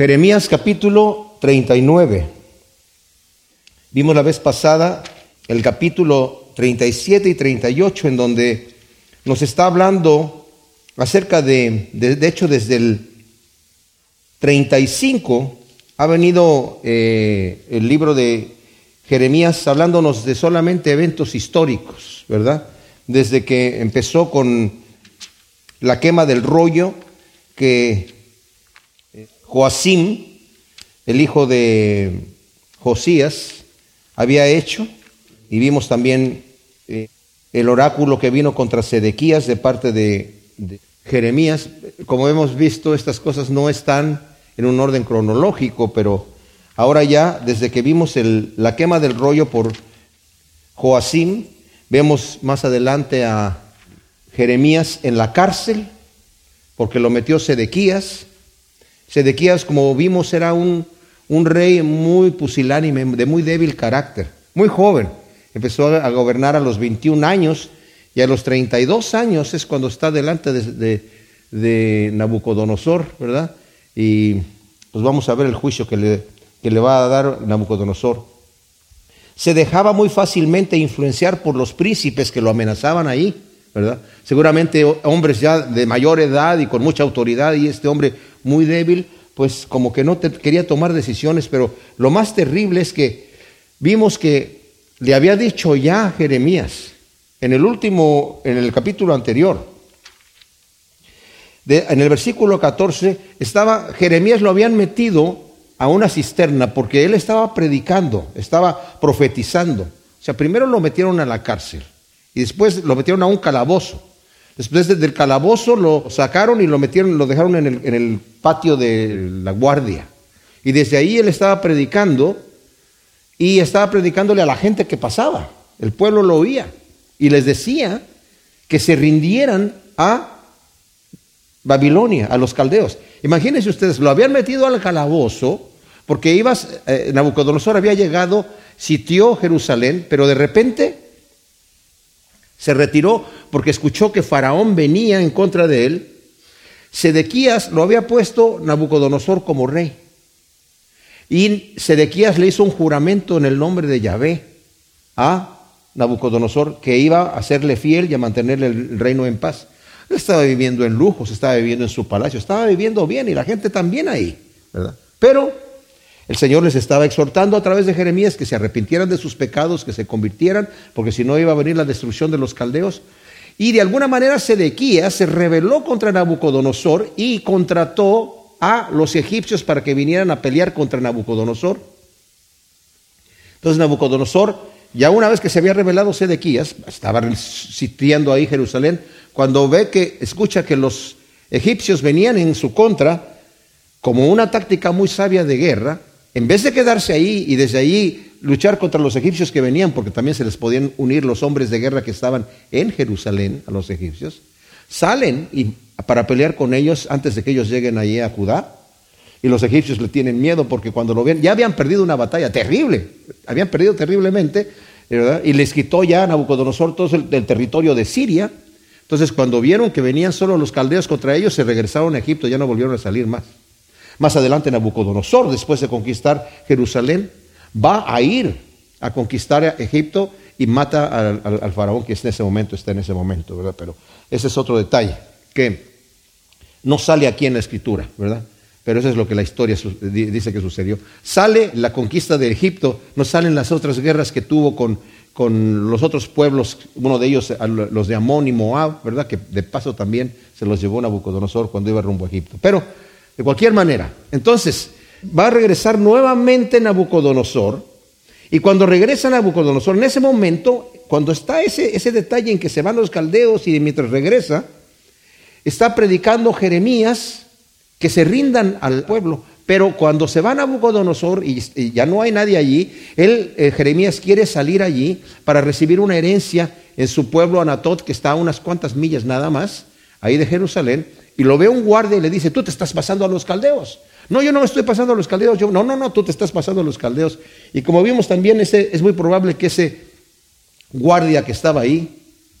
Jeremías capítulo 39. Vimos la vez pasada el capítulo 37 y 38 en donde nos está hablando acerca de, de, hecho desde el 35 ha venido eh, el libro de Jeremías hablándonos de solamente eventos históricos, ¿verdad? Desde que empezó con la quema del rollo que Joacim, el hijo de Josías, había hecho, y vimos también eh, el oráculo que vino contra Sedequías de parte de, Jeremías. Como hemos visto, estas cosas no están en un orden cronológico, pero ahora ya, desde que vimos la quema del rollo por Joacim, vemos más adelante a Jeremías en la cárcel, porque lo metió Sedequías, Sedequías, como vimos, era un, un rey muy pusilánime, de muy débil carácter, muy joven. Empezó a gobernar a los 21 años y a los 32 años es cuando está delante de, Nabucodonosor, ¿verdad? Y pues vamos a ver el juicio que le, que le va a dar Nabucodonosor. Se dejaba muy fácilmente influenciar por los príncipes que lo amenazaban ahí, ¿verdad? Seguramente hombres ya de mayor edad y con mucha autoridad y este hombre muy débil, pues como que no quería tomar decisiones, pero lo más terrible es que vimos que le había dicho ya Jeremías en el último, en el capítulo anterior, en el versículo 14, estaba, Jeremías lo habían metido a una cisterna porque él estaba predicando, estaba profetizando. O sea, primero lo metieron a la cárcel y después lo metieron a un calabozo. Después del calabozo lo sacaron y lo metieron, lo dejaron en el, patio de la guardia. Y desde ahí él estaba predicando y estaba predicándole a la gente que pasaba. El pueblo lo oía y les decía que se rindieran a Babilonia, a los caldeos. Imagínense ustedes, lo habían metido al calabozo porque ibas, eh, Nabucodonosor había llegado, sitió Jerusalén, pero de repente se retiró porque escuchó que Faraón venía en contra de él. Sedequías lo había puesto Nabucodonosor como rey. Y Sedequías le hizo un juramento en el nombre de Yahvé a Nabucodonosor que iba a serle fiel y a mantenerle el reino en paz. Él estaba viviendo en lujos, estaba viviendo en su palacio, estaba viviendo bien y la gente también ahí, ¿verdad? Pero el Señor les estaba exhortando a través de Jeremías que se arrepintieran de sus pecados, que se convirtieran, porque si no iba a venir la destrucción de los caldeos. Y de alguna manera Sedequías se rebeló contra Nabucodonosor y contrató a los egipcios para que vinieran a pelear contra Nabucodonosor. Entonces Nabucodonosor, ya una vez que se había rebelado Sedequías, estaba sitiando ahí Jerusalén, cuando ve que, escucha que los egipcios venían en su contra, como una táctica muy sabia de guerra, en vez de quedarse ahí y desde allí luchar contra los egipcios que venían, porque también se les podían unir los hombres de guerra que estaban en Jerusalén a los egipcios, salen y, para pelear con ellos antes de que ellos lleguen allí a Judá. Y los egipcios le tienen miedo porque cuando lo ven, ya habían perdido una batalla terrible, habían perdido terriblemente, ¿verdad? y les quitó ya a Nabucodonosor todo el, el territorio de Siria. Entonces, cuando vieron que venían solo los caldeos contra ellos, se regresaron a Egipto, ya no volvieron a salir más. Más adelante Nabucodonosor, después de conquistar Jerusalén, va a ir a conquistar a Egipto y mata al, faraón que en ese momento, está en ese momento, ¿verdad? Pero ese es otro detalle que no sale aquí en la escritura, ¿verdad? Pero eso es lo que la historia dice que sucedió. Sale la conquista de Egipto, no salen las otras guerras que tuvo con, con los otros pueblos, uno de ellos los de Amón y Moab, ¿verdad? Que de paso también se los llevó Nabucodonosor cuando iba rumbo a Egipto. Pero de cualquier manera. Entonces, va a regresar nuevamente Nabucodonosor. Y cuando regresa Nabucodonosor, en ese momento, cuando está ese, ese detalle en que se van los caldeos y mientras regresa, está predicando Jeremías que se rindan al pueblo. Pero cuando se va Nabucodonosor y, y ya no hay nadie allí, él, eh, Jeremías quiere salir allí para recibir una herencia en su pueblo Anatot, que está a unas cuantas millas nada más, ahí de Jerusalén y lo ve un guardia y le dice, tú te estás pasando a los caldeos. No, yo no me estoy pasando a los caldeos. No, no, no, tú te estás pasando a los caldeos. Y como vimos también, ese, es muy probable que ese guardia que estaba ahí,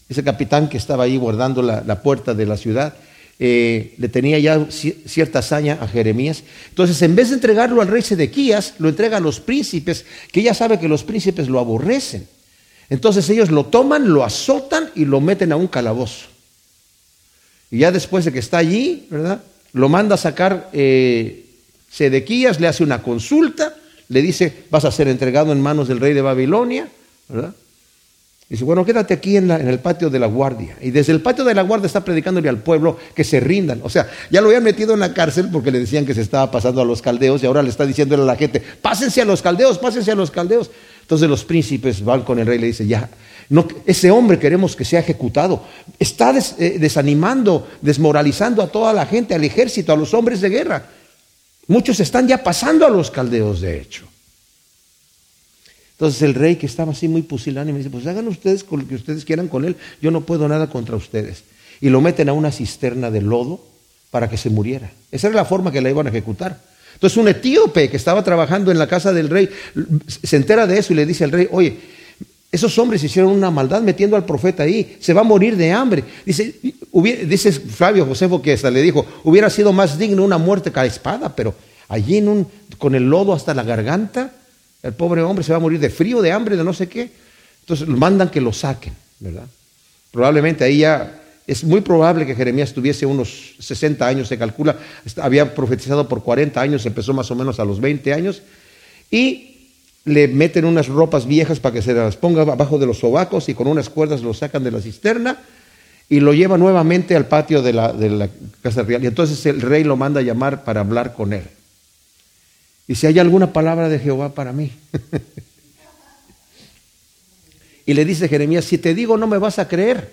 ese capitán que estaba ahí guardando la, puerta de la ciudad, eh, le tenía ya cierta hazaña a Jeremías. Entonces, en vez de entregarlo al rey Sedequías, lo entrega a los príncipes, que ya sabe que los príncipes lo aborrecen. Entonces ellos lo toman, lo azotan y lo meten a un calabozo. Y ya después de que está allí, ¿verdad? Lo manda a sacar eh, Sedequías, le hace una consulta, le dice, vas a ser entregado en manos del rey de Babilonia, ¿verdad? Dice, bueno, quédate aquí en, el patio de la guardia. Y desde el patio de la guardia está predicándole al pueblo que se rindan. O sea, ya lo habían metido en la cárcel porque le decían que se estaba pasando a los caldeos y ahora le está diciéndole a la gente, pásense a los caldeos, pásense a los caldeos. Entonces los príncipes van con el rey y le dicen, ya, ese hombre queremos que sea ejecutado. Está eh, desanimando, desmoralizando a toda la gente, al ejército, a los hombres de guerra. Muchos están ya pasando a los caldeos, de hecho. Entonces el rey que estaba así muy pusilánime dice, pues hagan ustedes con lo que ustedes quieran con él, yo no puedo nada contra ustedes. Y lo meten a una cisterna de lodo para que se muriera. Esa era la forma que la iban a ejecutar. Entonces un etíope que estaba trabajando en la casa del rey se entera de eso y le dice al rey, oye, esos hombres hicieron una maldad metiendo al profeta ahí, se va a morir de hambre. Dice, dice Flavio Josefo que hasta le dijo, hubiera sido más digno una muerte que a espada, pero allí con el lodo hasta la garganta, el pobre hombre se va a morir de frío, de hambre, de no sé qué. Entonces mandan que lo saquen, ¿verdad? Probablemente ahí ya es muy probable que Jeremías tuviese unos 60 años, se calcula, había profetizado por 40 años, empezó más o menos a los 20 años, y le meten unas ropas viejas para que se las ponga abajo de los sobacos y con unas cuerdas lo sacan de la cisterna y lo lleva nuevamente al patio de la, de la casa real. Y entonces el rey lo manda a llamar para hablar con él. Y si hay alguna palabra de Jehová para mí. y le dice Jeremías, si te digo no me vas a creer,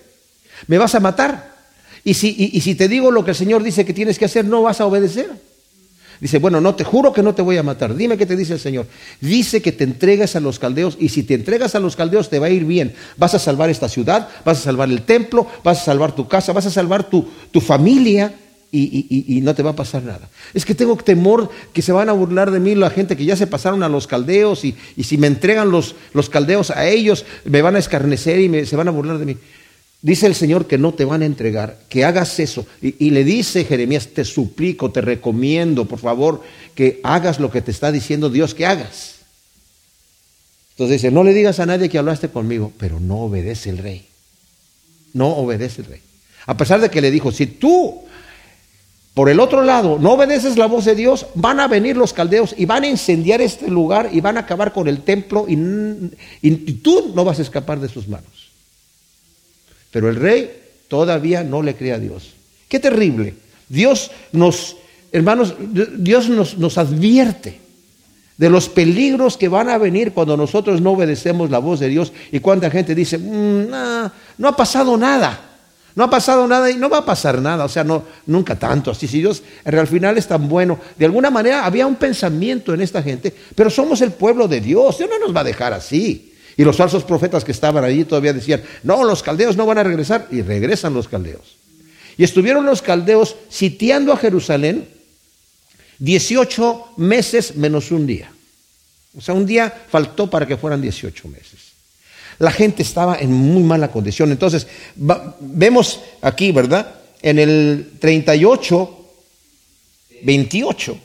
me vas a matar. Y si, y, si te digo lo que el Señor dice que tienes que hacer, no vas a obedecer. Dice, bueno, no te juro que no te voy a matar. Dime qué te dice el Señor. Dice que te entregas a los caldeos y si te entregas a los caldeos te va a ir bien. Vas a salvar esta ciudad, vas a salvar el templo, vas a salvar tu casa, vas a salvar tu, tu familia y, no te va a pasar nada. Es que tengo temor que se van a burlar de mí la gente que ya se pasaron a los caldeos y, si me entregan los, los, caldeos a ellos, me van a escarnecer y se van a burlar de mí. Dice el Señor que no te van a entregar, que hagas eso. Y, le dice Jeremías, te suplico, te recomiendo, por favor, que hagas lo que te está diciendo Dios que hagas. Entonces dice, no le digas a nadie que hablaste conmigo, pero no obedece el rey. No obedece el rey. A pesar de que le dijo, si tú por el otro lado, no obedeces la voz de Dios, van a venir los caldeos y van a incendiar este lugar y van a acabar con el templo y, tú no vas a escapar de sus manos. Pero el rey todavía no le cree a Dios. Qué terrible. Dios nos, hermanos, Dios nos, nos advierte de los peligros que van a venir cuando nosotros no obedecemos la voz de Dios y cuánta gente dice, mm, no ha pasado nada. No ha pasado nada y no va a pasar nada, o sea, no, nunca tanto. Así, si Dios al final es tan bueno, de alguna manera había un pensamiento en esta gente, pero somos el pueblo de Dios, Dios no nos va a dejar así. Y los falsos profetas que estaban allí todavía decían, no, los caldeos no van a regresar, y regresan los caldeos. Y estuvieron los caldeos sitiando a Jerusalén 18 meses menos un día. O sea, un día faltó para que fueran 18 meses. La gente estaba en muy mala condición. Entonces, vemos aquí, ¿verdad? En el 38, 28,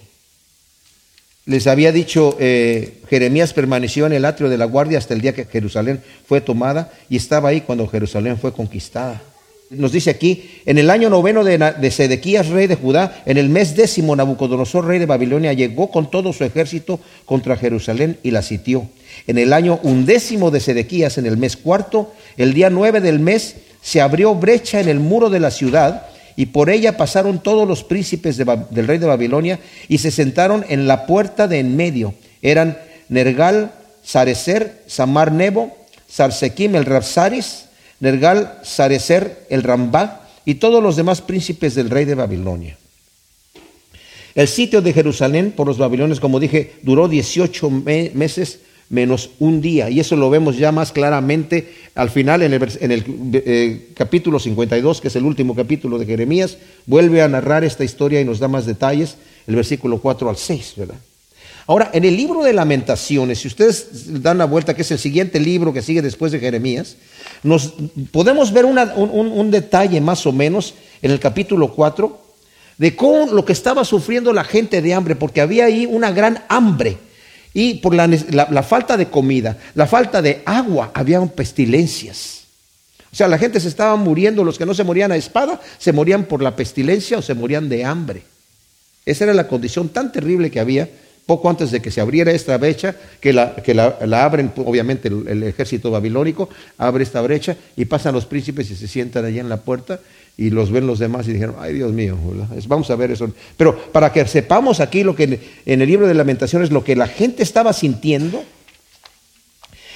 les había dicho, eh, Jeremías permaneció en el atrio de la guardia hasta el día que Jerusalén fue tomada y estaba ahí cuando Jerusalén fue conquistada. Nos dice aquí, en el año noveno de, de Sedequías, rey de Judá, en el mes décimo, Nabucodonosor, rey de Babilonia, llegó con todo su ejército contra Jerusalén y la sitió. En el año undécimo de Sedequías, en el mes cuarto, el día nueve del mes, se abrió brecha en el muro de la ciudad y por ella pasaron todos los príncipes del rey de Babilonia y se sentaron en la puerta de en medio. Eran Nergal, Sarecer, Samar Nebo, Sarsequim el Rapsaris, Nergal, Sarecer el Rambá y todos los demás príncipes del rey de Babilonia. El sitio de Jerusalén por los babilonios, como dije, duró 18 meses menos un día. Y eso lo vemos ya más claramente al final en el, eh, capítulo 52, que es el último capítulo de Jeremías. Vuelve a narrar esta historia y nos da más detalles, el versículo 4 al 6, ¿verdad? Ahora, en el libro de lamentaciones, si ustedes dan la vuelta, que es el siguiente libro que sigue después de Jeremías, nos podemos ver un, un detalle más o menos en el capítulo 4 de cómo lo que estaba sufriendo la gente de hambre, porque había ahí una gran hambre. Y por la, falta de comida, la falta de agua, había pestilencias. O sea, la gente se estaba muriendo, los que no se morían a espada, se morían por la pestilencia o se morían de hambre. Esa era la condición tan terrible que había poco antes de que se abriera esta brecha, que la, que la, abren, obviamente el, ejército babilónico, abre esta brecha y pasan los príncipes y se sientan allá en la puerta y los ven los demás y dijeron, ay Dios mío, vamos a ver eso. Pero para que sepamos aquí lo que en, el libro de lamentaciones, lo que la gente estaba sintiendo,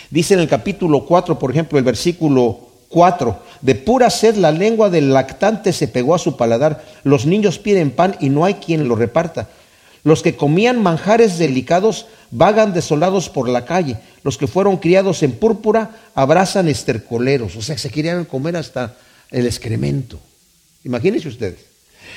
dice en el capítulo 4, por ejemplo, el versículo 4. De pura sed la lengua del lactante se pegó a su paladar. Los niños piden pan y no hay quien lo reparta. Los que comían manjares delicados vagan desolados por la calle. Los que fueron criados en púrpura abrazan estercoleros. O sea, se querían comer hasta el excremento. Imagínense ustedes.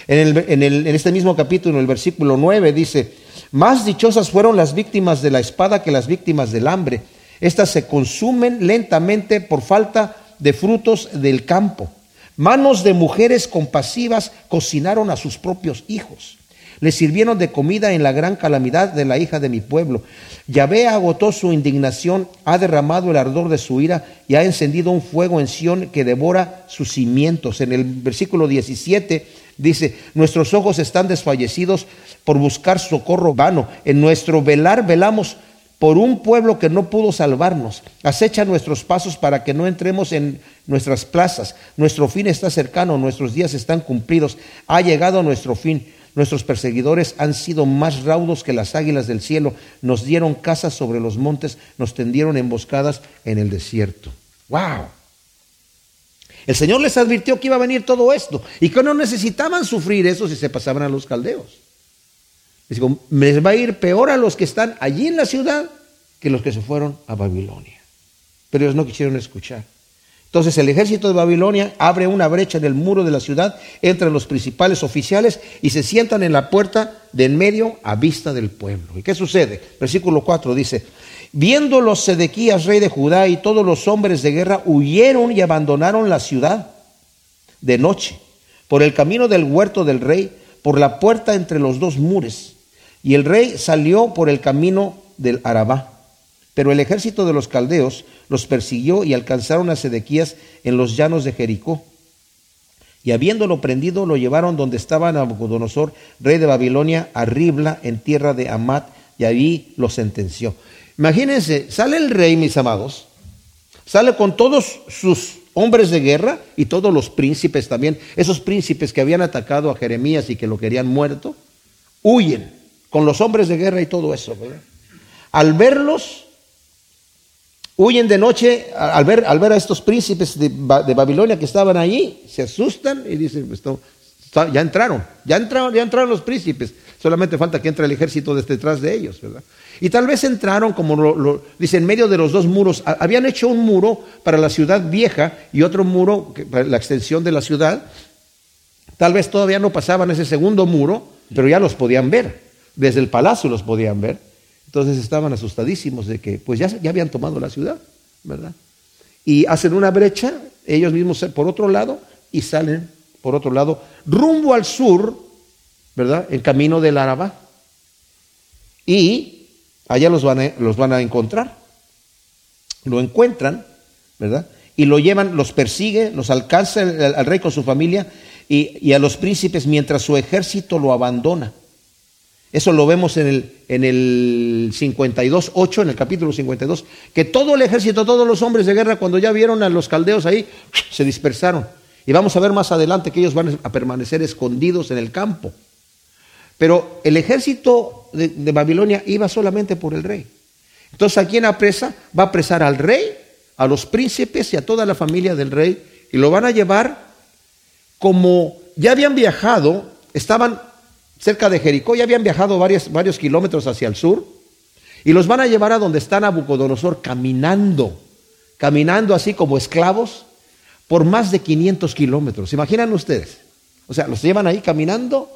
En, en, el, en este mismo capítulo, el versículo 9, dice, más dichosas fueron las víctimas de la espada que las víctimas del hambre. Estas se consumen lentamente por falta de frutos del campo. Manos de mujeres compasivas cocinaron a sus propios hijos. Les sirvieron de comida en la gran calamidad de la hija de mi pueblo. Yahvé agotó su indignación, ha derramado el ardor de su ira y ha encendido un fuego en Sión que devora sus cimientos. En el versículo 17 dice, nuestros ojos están desfallecidos por buscar socorro vano. En nuestro velar velamos por un pueblo que no pudo salvarnos. Acecha nuestros pasos para que no entremos en nuestras plazas. Nuestro fin está cercano, nuestros días están cumplidos. Ha llegado nuestro fin. Nuestros perseguidores han sido más raudos que las águilas del cielo. Nos dieron casas sobre los montes, nos tendieron emboscadas en el desierto. ¡Wow! El Señor les advirtió que iba a venir todo esto y que no necesitaban sufrir eso si se pasaban a los caldeos. Les va a ir peor a los que están allí en la ciudad que los que se fueron a Babilonia. Pero ellos no quisieron escuchar. Entonces el ejército de Babilonia abre una brecha en el muro de la ciudad, entran los principales oficiales y se sientan en la puerta de en medio a vista del pueblo. ¿Y qué sucede? Versículo 4 dice, viendo los Sedequías, rey de Judá, y todos los hombres de guerra huyeron y abandonaron la ciudad de noche, por el camino del huerto del rey, por la puerta entre los dos muros y el rey salió por el camino del Arabá. Pero el ejército de los caldeos los persiguió y alcanzaron a Sedequías en los llanos de Jericó. Y habiéndolo prendido, lo llevaron donde estaba Nabucodonosor, rey de Babilonia, a Ribla, en tierra de Amat, y allí lo sentenció. Imagínense, sale el rey, mis amados, sale con todos sus hombres de guerra y todos los príncipes también, esos príncipes que habían atacado a Jeremías y que lo querían muerto, huyen con los hombres de guerra y todo eso. Al verlos, huyen de noche, al ver, al ver a estos príncipes de, Babilonia que estaban allí, se asustan y dicen, esto, ya entraron, ya entraron, ya entraron los príncipes, solamente falta que entre el ejército detrás de ellos, ¿verdad? Y tal vez entraron, como lo, dice, en medio de los dos muros, habían hecho un muro para la ciudad vieja y otro muro para la extensión de la ciudad, tal vez todavía no pasaban ese segundo muro, pero ya los podían ver desde el palacio los podían ver. Entonces estaban asustadísimos de que pues ya, ya habían tomado la ciudad, ¿verdad? Y hacen una brecha, ellos mismos por otro lado, y salen por otro lado, rumbo al sur, ¿verdad? En camino del Araba. Y allá los van a, los van a encontrar. Lo encuentran, ¿verdad? Y lo llevan, los persigue, los alcanza al, rey con su familia y, y a los príncipes mientras su ejército lo abandona. Eso lo vemos en el, en el 52, 8, en el capítulo 52, que todo el ejército, todos los hombres de guerra, cuando ya vieron a los caldeos ahí, se dispersaron. Y vamos a ver más adelante que ellos van a permanecer escondidos en el campo. Pero el ejército de, Babilonia iba solamente por el rey. Entonces, ¿a quién apresa? Va a apresar al rey, a los príncipes y a toda la familia del rey, y lo van a llevar como ya habían viajado, estaban cerca de Jericó, ya habían viajado varios, kilómetros hacia el sur, y los van a llevar a donde está Nabucodonosor caminando, caminando así como esclavos por más de 500 kilómetros. ¿Imaginan ustedes? O sea, los llevan ahí caminando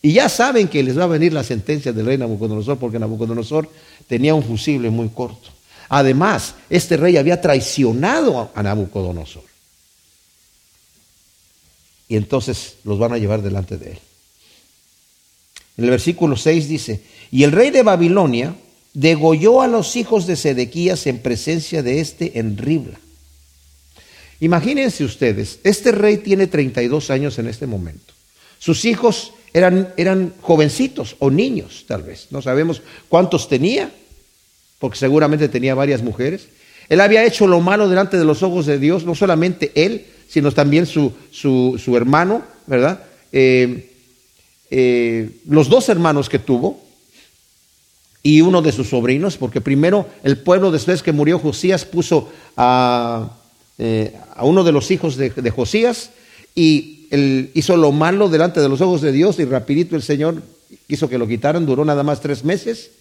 y ya saben que les va a venir la sentencia del rey Nabucodonosor porque Nabucodonosor tenía un fusible muy corto. Además, este rey había traicionado a Nabucodonosor. y entonces los van a llevar delante de él. En el versículo 6 dice, y el rey de Babilonia degolló a los hijos de Sedequías en presencia de este en Ribla. Imagínense ustedes, este rey tiene 32 años en este momento. Sus hijos eran, eran jovencitos o niños, tal vez. No sabemos cuántos tenía, porque seguramente tenía varias mujeres. Él había hecho lo malo delante de los ojos de Dios, no solamente él, sino también su, su, hermano, ¿verdad? Eh, eh, los dos hermanos que tuvo y uno de sus sobrinos, porque primero el pueblo, después que murió Josías, puso a, eh, a uno de los hijos de, de Josías y él hizo lo malo delante de los ojos de Dios y rapidito el Señor quiso que lo quitaran, duró nada más tres meses.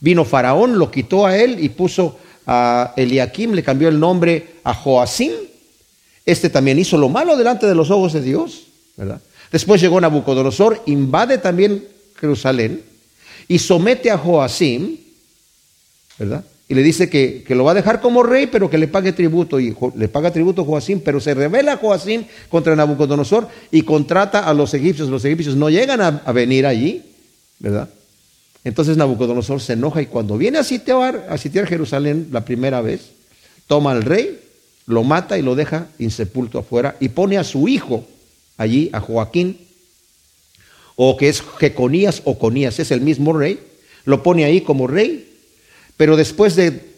Vino Faraón, lo quitó a él y puso a Eliakim, le cambió el nombre a Joacim. Este también hizo lo malo delante de los ojos de Dios, ¿verdad? Después llegó Nabucodonosor, invade también Jerusalén y somete a Joacim, ¿verdad? Y le dice que, lo va a dejar como rey, pero que le pague tributo. Y le paga tributo a Joacim, pero se revela Joacim contra Nabucodonosor y contrata a los egipcios. Los egipcios no llegan a, venir allí, ¿verdad? Entonces Nabucodonosor se enoja y cuando viene a sitiar, a sitiar Jerusalén la primera vez, toma al rey, lo mata y lo deja insepulto afuera y pone a su hijo allí, a Joaquín, o que es Jeconías o Conías, es el mismo rey, lo pone ahí como rey pero después de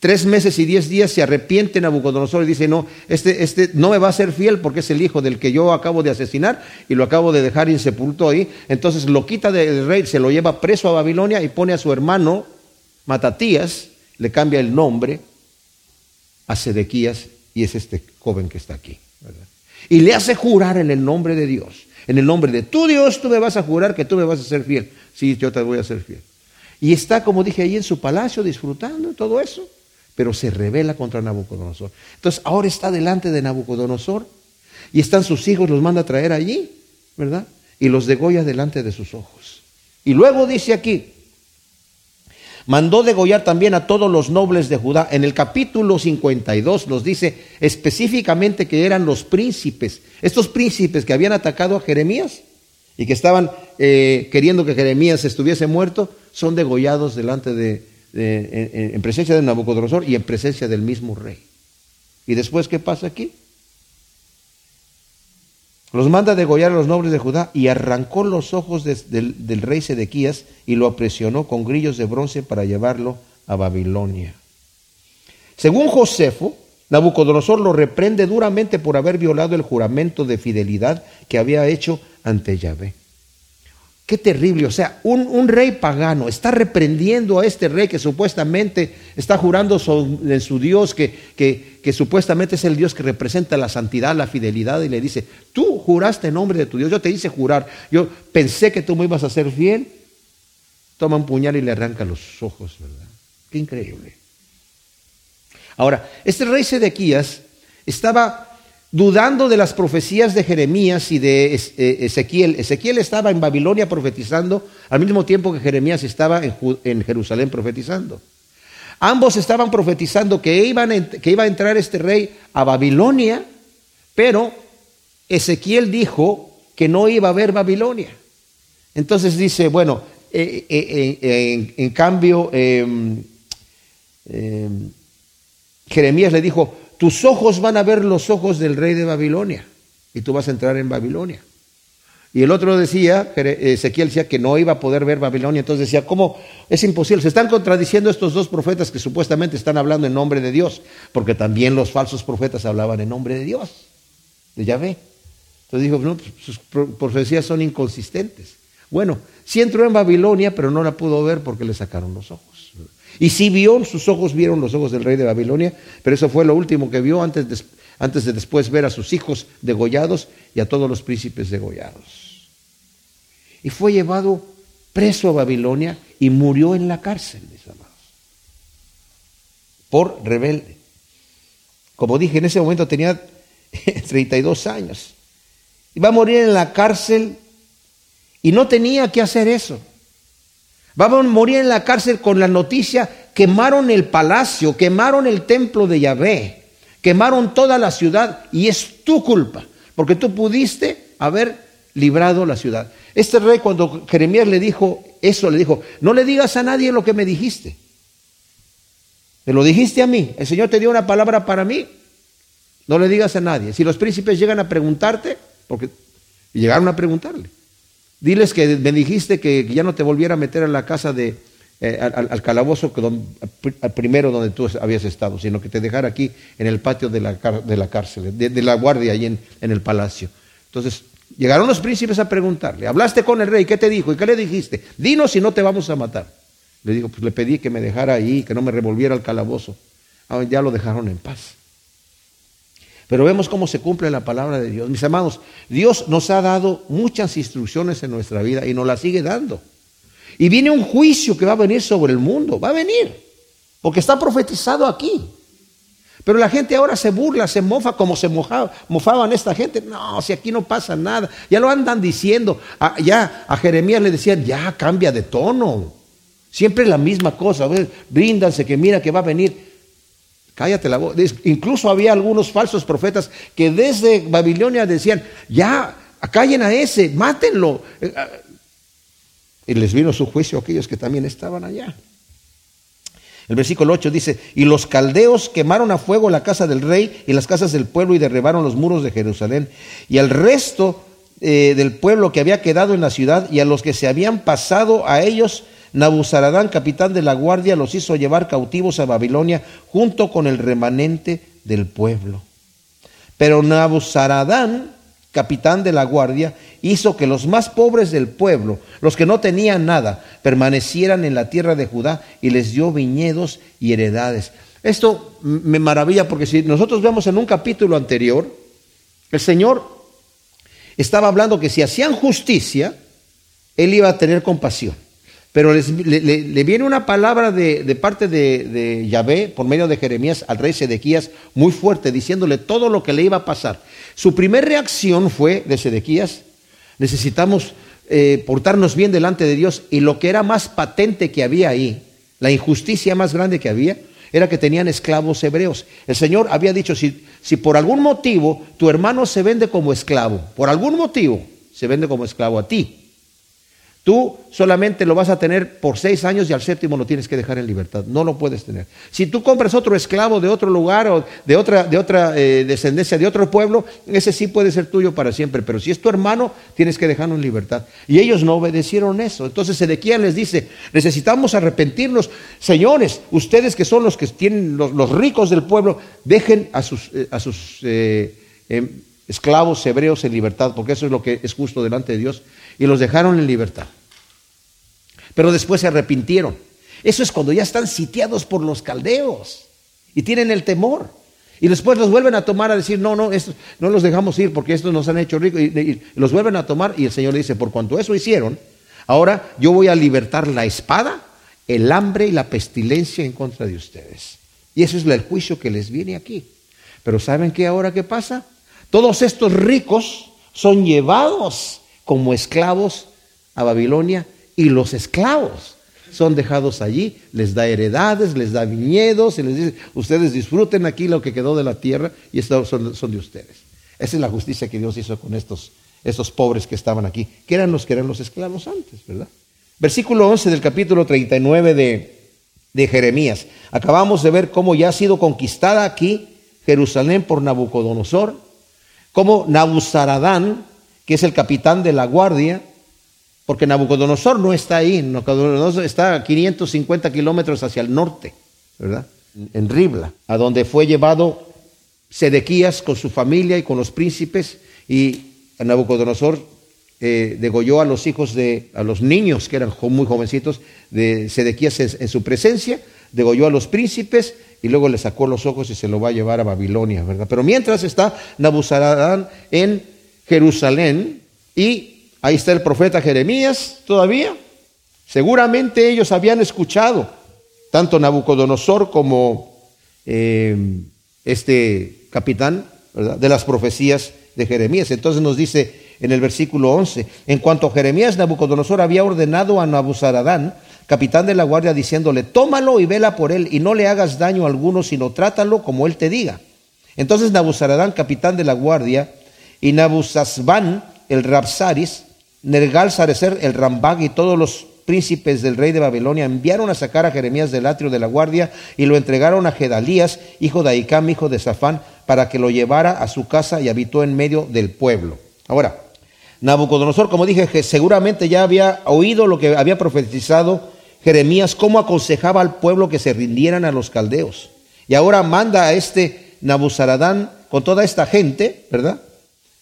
tres meses y diez días se arrepiente Nabucodonosor y dice, no, este, este no me va a ser fiel porque es el hijo del que yo acabo de asesinar y lo acabo de dejar insepulto ahí. Entonces lo quita del rey, se lo lleva preso a Babilonia y pone a su hermano Matatías, le cambia el nombre a Sedequías y es este joven que está aquí. Y le hace jurar en el nombre de Dios, en el nombre de tu Dios, tú me vas a jurar que tú me vas a ser fiel. Sí, yo te voy a ser fiel. Y está, como dije, ahí en su palacio disfrutando todo eso, pero se revela contra Nabucodonosor. Entonces ahora está delante de Nabucodonosor y están sus hijos, los manda a traer allí, ¿verdad? Y los degolla delante de sus ojos. Y luego dice aquí, mandó degollar también a todos los nobles de Judá. En el capítulo 52 nos dice específicamente que eran los príncipes, estos príncipes que habían atacado a Jeremías y que estaban eh, queriendo que Jeremías estuviese muerto, son degollados delante de, en, presencia de Nabucodonosor y en presencia del mismo rey. ¿Y después qué pasa aquí? Los manda degollar a los nobles de Judá y arrancó los ojos del, del rey Sedequías y lo apresionó con grillos de bronce para llevarlo a Babilonia. Según Josefo, Nabucodonosor lo reprende duramente por haber violado el juramento de fidelidad que había hecho ante Yahvé. Qué terrible, o sea, un, rey pagano está reprendiendo a este rey que supuestamente está jurando en su Dios, que, que, supuestamente es el Dios que representa la santidad, la fidelidad, y le dice, tú juraste en nombre de tu Dios, yo te hice jurar, yo pensé que tú me ibas a ser fiel, toma un puñal y le arranca los ojos, ¿verdad? Qué increíble. Ahora, este rey Sedequías estaba dudando de las profecías de Jeremías y de eh, Ezequiel. Ezequiel estaba en Babilonia profetizando al mismo tiempo que Jeremías estaba en Jerusalén profetizando. Ambos estaban profetizando que, iba a entrar este rey a Babilonia, pero Ezequiel dijo que no iba a haber Babilonia. Entonces dice, bueno, eh, eh, en, cambio, em, em, Jeremías le dijo, tus ojos van a ver los ojos del rey de Babilonia y tú vas a entrar en Babilonia. Y el otro decía, Ezequiel decía que no iba a poder ver Babilonia, entonces decía, ¿cómo? Es imposible. Se están contradiciendo estos dos profetas que supuestamente están hablando en nombre de Dios, porque también los falsos profetas hablaban en nombre de Dios, de Yahvé. Entonces dijo, no, pues, sus profecías son inconsistentes. Bueno, sí entró en Babilonia, pero no la pudo ver porque le sacaron los ojos. Y sí vio, sus ojos vieron los ojos del rey de Babilonia, pero eso fue lo último que vio antes de, antes de después ver a sus hijos degollados y a todos los príncipes degollados. Y fue llevado preso a Babilonia y murió en la cárcel, mis amados, por rebelde. Como dije, en ese momento tenía 32 años. Iba a morir en la cárcel y no tenía que hacer eso. Vamos a morir en la cárcel con la noticia, quemaron el palacio, quemaron el templo de Yahvé, quemaron toda la ciudad y es tu culpa. porque tú pudiste haber librado la ciudad. Este rey cuando Jeremías le dijo eso, le dijo, no le digas a nadie lo que me dijiste. Me lo dijiste a mí. El Señor te dio una palabra para mí. No le digas a nadie. Si los príncipes llegan a preguntarte, porque llegaron a preguntarle, diles que me dijiste que ya no te volviera a meter a la casa de, eh, al, calabozo que al primero donde tú habías estado, sino que te dejara aquí en el patio de la, de la cárcel, de, la guardia allí en, en el palacio. Entonces, llegaron los príncipes a preguntarle, hablaste con el rey, ¿qué te dijo? ¿Y qué le dijiste? Dinos si no te vamos a matar. Le digo, pues le pedí que me dejara ahí, que no me revolviera al calabozo. Ah, ya lo dejaron en paz. Pero vemos cómo se cumple la palabra de Dios. Mis amados, Dios nos ha dado muchas instrucciones en nuestra vida y nos las sigue dando. Y viene un juicio que va a venir sobre el mundo, va a venir, porque está profetizado aquí. Pero la gente ahora se burla, se mofa como se mofaban esta gente. No, si aquí no pasa nada. Ya lo andan diciendo. ya a Jeremías le decían, ya cambia de tono. Siempre la misma cosa. Bríndanse que mira que va a venir. Cállate la voz. Incluso había algunos falsos profetas que desde Babilonia decían, ya, callen a ese, mátenlo. Eh, ah, y les vino su juicio a aquellos que también estaban allá. El versículo 8 dice, y los caldeos quemaron a fuego la casa del rey y las casas del pueblo y derribaron los muros de Jerusalén. Y al resto eh, del pueblo que había quedado en la ciudad y a los que se habían pasado a ellos Nabuzaradán, capitán de la guardia, los hizo llevar cautivos a Babilonia junto con el remanente del pueblo. Pero Nabuzaradán, capitán de la guardia, hizo que los más pobres del pueblo, los que no tenían nada, permanecieran en la tierra de Judá y les dio viñedos y heredades. Esto me maravilla porque si nosotros vemos en un capítulo anterior, el Señor estaba hablando que si hacían justicia, Él iba a tener compasión. Pero le, viene una palabra de, parte de, de, Yahvé por medio de Jeremías al rey Sedequías muy fuerte, diciéndole todo lo que le iba a pasar. Su primera reacción fue de Sedequías, necesitamos eh, portarnos bien delante de Dios y lo que era más patente que había ahí, la injusticia más grande que había, era que tenían esclavos hebreos. El Señor había dicho, si, si por algún motivo tu hermano se vende como esclavo, por algún motivo se vende como esclavo a ti, Tú solamente lo vas a tener por seis años y al séptimo lo tienes que dejar en libertad. No lo puedes tener. Si tú compras otro esclavo de otro lugar o de otra, de otra eh, descendencia de otro pueblo, ese sí puede ser tuyo para siempre. Pero si es tu hermano, tienes que dejarlo en libertad. Y ellos no obedecieron eso. Entonces Ezequiel les dice, necesitamos arrepentirnos. Señores, ustedes que son los que tienen los, ricos del pueblo, dejen a sus, eh, a sus eh, em, esclavos hebreos en libertad, porque eso es lo que es justo delante de Dios y los dejaron en libertad. Pero después se arrepintieron. Eso es cuando ya están sitiados por los caldeos y tienen el temor. Y después los vuelven a tomar a decir, no, no, no los dejamos ir porque estos nos han hecho ricos. Y, los vuelven a tomar y el Señor le dice, por cuanto eso hicieron, ahora yo voy a libertar la espada, el hambre y la pestilencia en contra de ustedes. Y eso es el juicio que les viene aquí. Pero ¿saben qué ahora qué pasa? Todos estos ricos son llevados como esclavos a Babilonia y los esclavos son dejados allí, les da heredades, les da viñedos y les dice, ustedes disfruten aquí lo que quedó de la tierra y estos son, de ustedes. Esa es la justicia que Dios hizo con estos, estos pobres que estaban aquí, que eran los que eran los esclavos antes, ¿verdad? Versículo 11 del capítulo 39 de, de Jeremías. Acabamos de ver cómo ya ha sido conquistada aquí Jerusalén por Nabucodonosor, cómo Nabuzaradán que es el capitán de la guardia, porque Nabucodonosor no está ahí, Nabucodonosor está a 550 kilómetros hacia el norte, ¿verdad? En Ribla, a donde fue llevado Sedequías con su familia y con los príncipes, y Nabucodonosor eh, degolló a los hijos de, a los niños que eran muy jovencitos de Sedequías en, su presencia, degolló a los príncipes y luego le sacó los ojos y se lo va a llevar a Babilonia, ¿verdad? Pero mientras está Nabuzaradán en Jerusalén y ahí está el profeta Jeremías todavía. Seguramente ellos habían escuchado, tanto Nabucodonosor como eh, este capitán, de las profecías de Jeremías. Entonces nos dice en el versículo 11, en cuanto Jeremías, Nabucodonosor había ordenado a Nabuzaradán, capitán de la guardia, diciéndole, tómalo y vela por él y no le hagas daño alguno, sino trátalo como él te diga. Entonces Nabuzaradán, capitán de la guardia, Y Nabuzazban, el Rapsaris, Nergal Sarecer, el Rambag y todos los príncipes del rey de Babilonia enviaron a sacar a Jeremías del atrio de la guardia y lo entregaron a Gedalías, hijo de Aicam, hijo de Safán, para que lo llevara a su casa y habitó en medio del pueblo. Ahora, Nabucodonosor, como dije, seguramente ya había oído lo que había profetizado Jeremías, cómo aconsejaba al pueblo que se rindieran a los caldeos. Y ahora manda a este Nabuzaradán con toda esta gente, ¿verdad?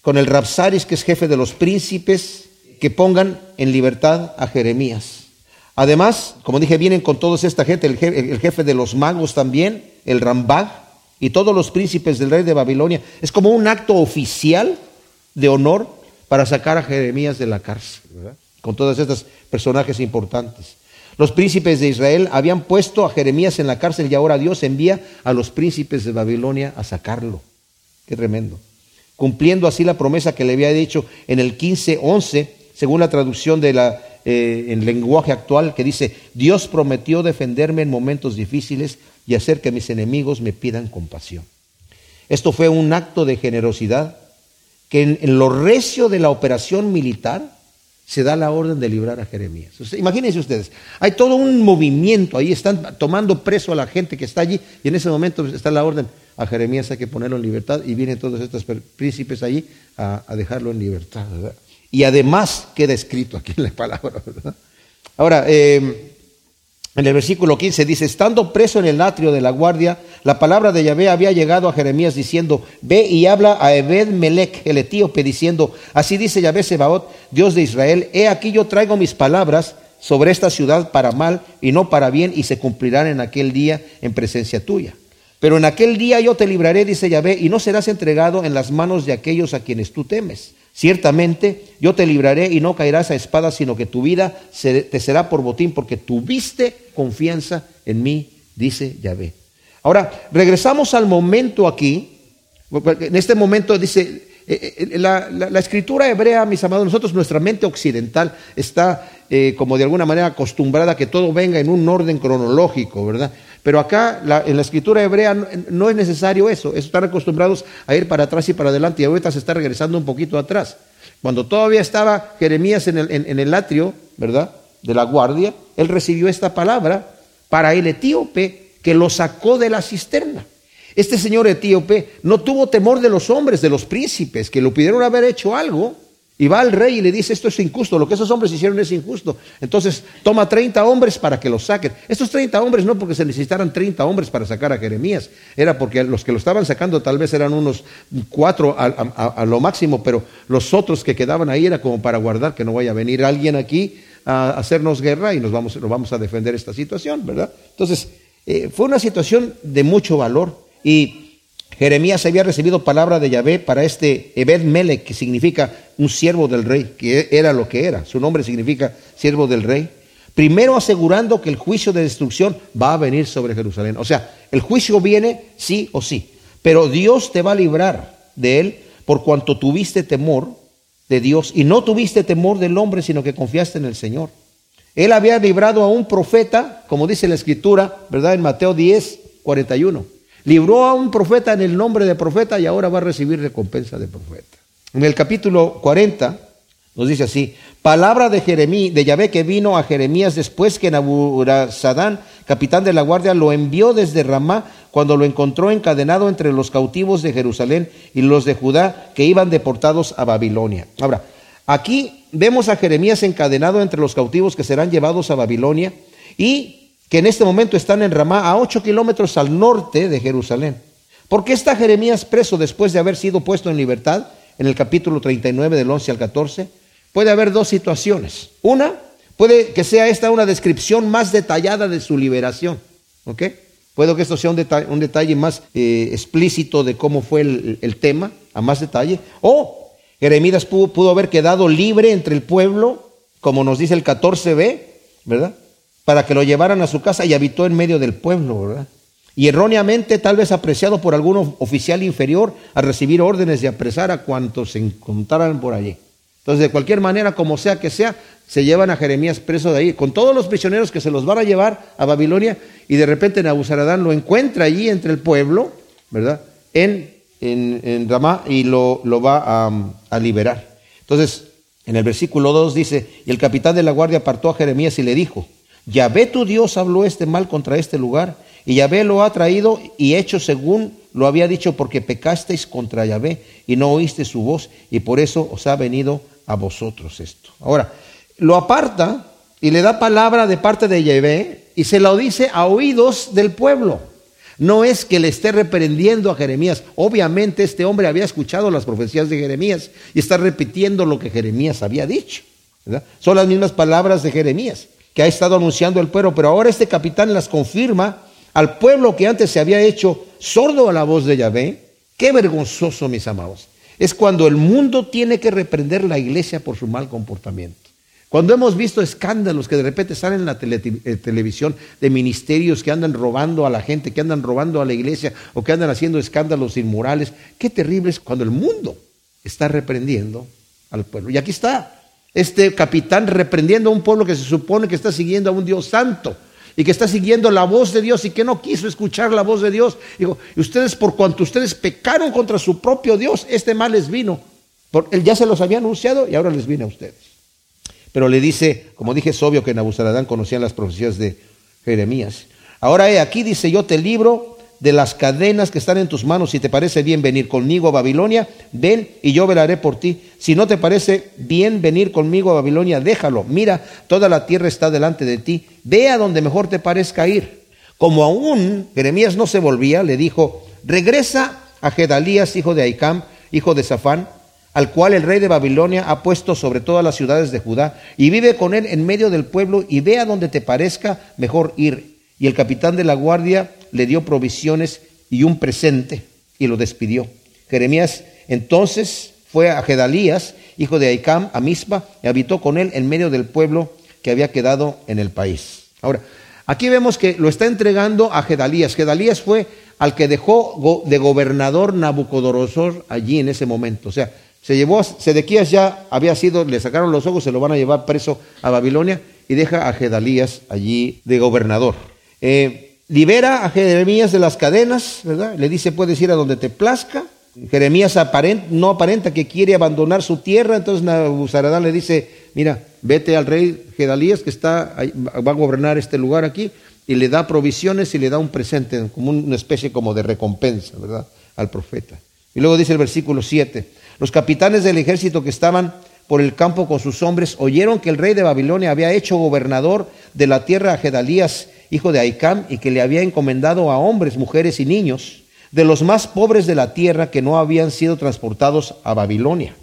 Con el Rapsaris, que es jefe de los príncipes, que pongan en libertad a Jeremías. Además, como dije, vienen con toda esta gente, el jefe, de los magos también, el Rambag, y todos los príncipes del rey de Babilonia. Es como un acto oficial de honor para sacar a Jeremías de la cárcel, con todos estos personajes importantes. Los príncipes de Israel habían puesto a Jeremías en la cárcel y ahora Dios envía a los príncipes de Babilonia a sacarlo. Qué tremendo. Cumpliendo así la promesa que le había dicho en el 15:11, según la traducción de la, eh, en lenguaje actual, que dice, Dios prometió defenderme en momentos difíciles y hacer que mis enemigos me pidan compasión. Esto fue un acto de generosidad que en, lo recio de la operación militar se da la orden de librar a Jeremías. imagínense ustedes, hay todo un movimiento, ahí están tomando preso a la gente que está allí y en ese momento está la orden, a Jeremías hay que ponerlo en libertad y vienen todos estos príncipes allí a, dejarlo en libertad. Y además queda escrito aquí en la palabra. Ahora, eh, en el versículo 15 dice, estando preso en el atrio de la guardia, la palabra de Yahvé había llegado a Jeremías diciendo, ve y habla a Ebed Melech, el etíope, diciendo, así dice Yahvé Sebaot, Dios de Israel, he aquí yo traigo mis palabras sobre esta ciudad para mal y no para bien, y se cumplirán en aquel día en presencia tuya. Pero en aquel día yo te libraré, dice Yahvé, y no serás entregado en las manos de aquellos a quienes tú temes Ciertamente yo te libraré y no caerás a espada, sino que tu vida te será por botín, porque tuviste confianza en mí, dice Yahvé. Ahora, regresamos al momento aquí. En este momento dice, eh, eh, la, escritura hebrea, mis amados, nosotros, nuestra mente occidental está eh, como de alguna manera acostumbrada a que todo venga en un orden cronológico, ¿verdad? Pero acá en la escritura hebrea no, es necesario eso. Están acostumbrados a ir para atrás y para adelante y ahorita se está regresando un poquito atrás. Cuando todavía estaba Jeremías en el, en el atrio, ¿verdad? De la guardia, él recibió esta palabra para el etíope que lo sacó de la cisterna. Este señor etíope no tuvo temor de los hombres, de los príncipes, que lo pudieron haber hecho algo, y va al rey y le dice, esto es injusto, lo que esos hombres hicieron es injusto. Entonces toma 30 hombres para que los saquen. Estos 30 hombres no porque se necesitaran 30 hombres para sacar a Jeremías, era porque los que lo estaban sacando tal vez eran unos cuatro a, lo máximo, pero los otros que quedaban ahí era como para guardar que no vaya a venir alguien aquí a hacernos guerra y nos vamos, nos vamos a defender esta situación, ¿verdad? Entonces, eh, fue una situación de mucho valor y Jeremías había recibido palabra de Yahvé para este Ebed Melech, que significa un siervo del rey, que era lo que era. Su nombre significa siervo del rey. Primero asegurando que el juicio de destrucción va a venir sobre Jerusalén. O sea, el juicio viene sí o sí, pero Dios te va a librar de él por cuanto tuviste temor de Dios y no tuviste temor del hombre, sino que confiaste en el Señor. Él había librado a un profeta, como dice la escritura, ¿verdad? En Mateo 10, 41 Libró a un profeta en el nombre de profeta y ahora va a recibir recompensa de profeta. En el capítulo 40 nos dice así, palabra de Jeremí, de Yahvé que vino a Jeremías después que Naburazadán, capitán de la guardia, lo envió desde Ramá cuando lo encontró encadenado entre los cautivos de Jerusalén y los de Judá que iban deportados a Babilonia. Ahora, aquí vemos a Jeremías encadenado entre los cautivos que serán llevados a Babilonia y que en este momento están en Ramá, a ocho kilómetros al norte de Jerusalén. ¿Por qué está Jeremías preso después de haber sido puesto en libertad? En el capítulo 39 del 11 al 14. Puede haber dos situaciones. Una, puede que sea esta una descripción más detallada de su liberación. ¿Ok? Puede que esto sea un, detalle, más eh, explícito de cómo fue el, tema, a más detalle. O Jeremías pudo, pudo haber quedado libre entre el pueblo, como nos dice el 14b, ¿verdad? Para que lo llevaran a su casa y habitó en medio del pueblo, ¿verdad? Y erróneamente, tal vez apreciado por algún oficial inferior, a recibir órdenes de apresar a cuantos se encontraran por allí. Entonces, de cualquier manera, como sea que sea, se llevan a Jeremías preso de ahí, con todos los prisioneros que se los van a llevar a Babilonia, y de repente Nabuzaradán lo encuentra allí entre el pueblo, ¿verdad? En en, Ramá y lo, lo va a, a liberar. Entonces, en el versículo 2 dice, y el capitán de la guardia apartó a Jeremías y le dijo, Yahvé tu Dios habló este mal contra este lugar, y Yahvé lo ha traído y hecho según lo había dicho, porque pecasteis contra Yahvé y no oíste su voz, y por eso os ha venido a vosotros esto. Ahora, lo aparta y le da palabra de parte de Yahvé y se lo dice a oídos del pueblo. No es que le esté reprendiendo a Jeremías. Obviamente este hombre había escuchado las profecías de Jeremías y está repitiendo lo que Jeremías había dicho. Son las mismas palabras de Jeremías que ha estado anunciando el pueblo, pero ahora este capitán las confirma al pueblo que antes se había hecho sordo a la voz de Yahvé. Qué vergonzoso, mis amados. Es cuando el mundo tiene que reprender la iglesia por su mal comportamiento. Cuando hemos visto escándalos que de repente salen en la eh, televisión de ministerios que andan robando a la gente, que andan robando a la iglesia o que andan haciendo escándalos inmorales, qué terrible es cuando el mundo está reprendiendo al pueblo. Y aquí está este capitán reprendiendo a un pueblo que se supone que está siguiendo a un Dios santo y que está siguiendo la voz de Dios y que no quiso escuchar la voz de Dios. Digo, y ustedes por cuanto ustedes pecaron contra su propio Dios, este mal les vino. él ya se los había anunciado y ahora les viene a ustedes. Pero le dice, como dije, es obvio que Nabuzaradán conocía las profecías de Jeremías. Ahora he aquí, dice, yo te libro de las cadenas que están en tus manos. Si te parece bien venir conmigo a Babilonia, ven y yo velaré por ti. Si no te parece bien venir conmigo a Babilonia, déjalo. Mira, toda la tierra está delante de ti. Ve a donde mejor te parezca ir. Como aún Jeremías no se volvía, le dijo, regresa a Gedalías, hijo de Aicam, hijo de Safán, al cual el rey de Babilonia ha puesto sobre todas las ciudades de Judá, y vive con él en medio del pueblo, y ve a donde te parezca mejor ir. Y el capitán de la guardia le dio provisiones y un presente, y lo despidió. Jeremías entonces fue a Gedalías, hijo de Aicam, a Mispa, y habitó con él en medio del pueblo que había quedado en el país. Ahora, aquí vemos que lo está entregando a Gedalías. Gedalías fue al que dejó de gobernador Nabucodonosor allí en ese momento. O sea, se llevó, Sedequías ya había sido, le sacaron los ojos, se lo van a llevar preso a Babilonia y deja a Gedalías allí de gobernador. Eh, libera a Jeremías de las cadenas, ¿verdad? Le dice, puedes ir a donde te plazca. Jeremías no aparenta que quiere abandonar su tierra, entonces Nabuzaradán le dice, mira, vete al rey Gedalías que está, va a gobernar este lugar aquí, y le da provisiones y le da un presente, como una especie como de recompensa, ¿verdad? Al profeta. Y luego dice el versículo 7, los capitanes del ejército que estaban por el campo con sus hombres oyeron que el rey de Babilonia había hecho gobernador de la tierra a Gedalías, hijo de Aicam, y que le había encomendado a hombres, mujeres y niños, de los más pobres de la tierra que no habían sido transportados a Babilonia.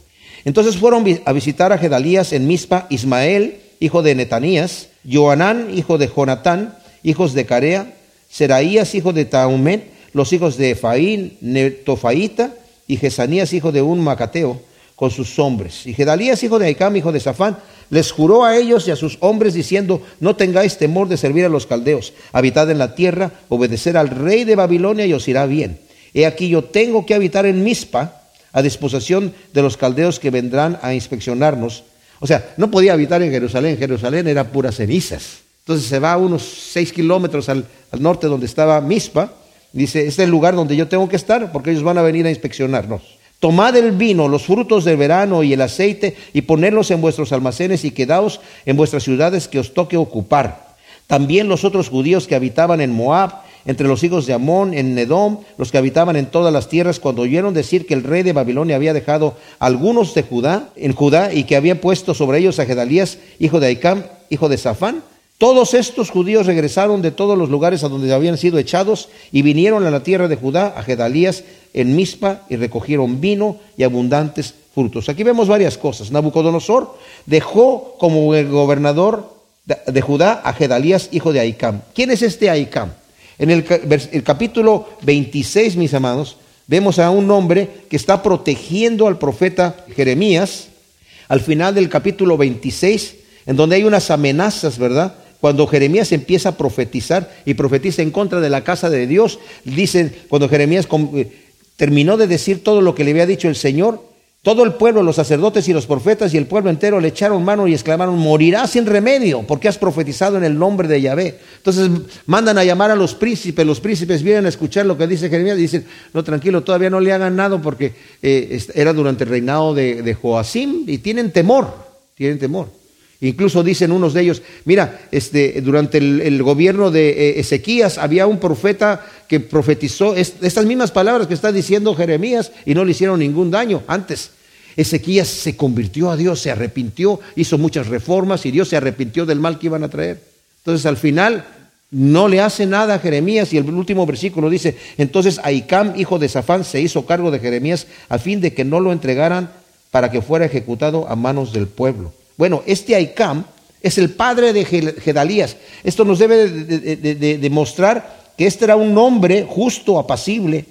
Entonces fueron a visitar a Gedalías en Mispa Ismael, hijo de Netanías, Joanán, hijo de Jonatán, hijos de Carea, Seraías, hijo de Taumet, los hijos de Efaín, Netofaíta, y Jesanías, hijo de un Macateo, con sus hombres. Y Gedalías, hijo de Aicam, hijo de Safán, les juró a ellos y a sus hombres diciendo, no tengáis temor de servir a los caldeos, habitad en la tierra, obedecer al rey de Babilonia y os irá bien. He aquí yo tengo que habitar en Mispa, a disposición de los caldeos que vendrán a inspeccionarnos. O sea, no podía habitar en Jerusalén, Jerusalén era puras cenizas. Entonces se va a unos seis kilómetros al, al norte donde estaba Mispa, Dice, este es el lugar donde yo tengo que estar porque ellos van a venir a inspeccionarnos. Tomad el vino, los frutos del verano y el aceite y ponedlos en vuestros almacenes y quedaos en vuestras ciudades que os toque ocupar. También los otros judíos que habitaban en Moab, entre los hijos de Amón, en Nedom, los que habitaban en todas las tierras, cuando oyeron decir que el rey de Babilonia había dejado algunos de Judá, en Judá, y que había puesto sobre ellos a Gedalías, hijo de Aicam, hijo de Safán, todos estos judíos regresaron de todos los lugares a donde habían sido echados y vinieron a la tierra de Judá, a Gedalías, en Mispa, y recogieron vino y abundantes frutos. Aquí vemos varias cosas. Nabucodonosor dejó como gobernador de Judá a Gedalías, hijo de Aicam. ¿Quién es este Aicam? En el, el capítulo 26, mis amados, vemos a un hombre que está protegiendo al profeta Jeremías. Al final del capítulo 26, en donde hay unas amenazas, ¿verdad? Cuando Jeremías empieza a profetizar y profetiza en contra de la casa de Dios, dicen, cuando Jeremías eh, terminó de decir todo lo que le había dicho el Señor, Todo el pueblo, los sacerdotes y los profetas y el pueblo entero le echaron mano y exclamaron, morirá sin remedio, porque has profetizado en el nombre de Yahvé. Entonces mandan a llamar a los príncipes, los príncipes vienen a escuchar lo que dice Jeremías y dicen, no, tranquilo, todavía no le hagan nada porque eh, era durante el reinado de, de Joacim y tienen temor, tienen temor. Incluso dicen unos de ellos, mira, este, durante el, gobierno de eh, Ezequías había un profeta que profetizó estas mismas palabras que está diciendo Jeremías y no le hicieron ningún daño antes. Ezequías se convirtió a Dios, se arrepintió, hizo muchas reformas y Dios se arrepintió del mal que iban a traer. Entonces al final no le hace nada a Jeremías y el último versículo dice, entonces Aicam, hijo de Safán, se hizo cargo de Jeremías a fin de que no lo entregaran para que fuera ejecutado a manos del pueblo. Bueno, este Aicam es el padre de Gedalías. Esto nos debe demostrar que este era un hombre justo, apacible,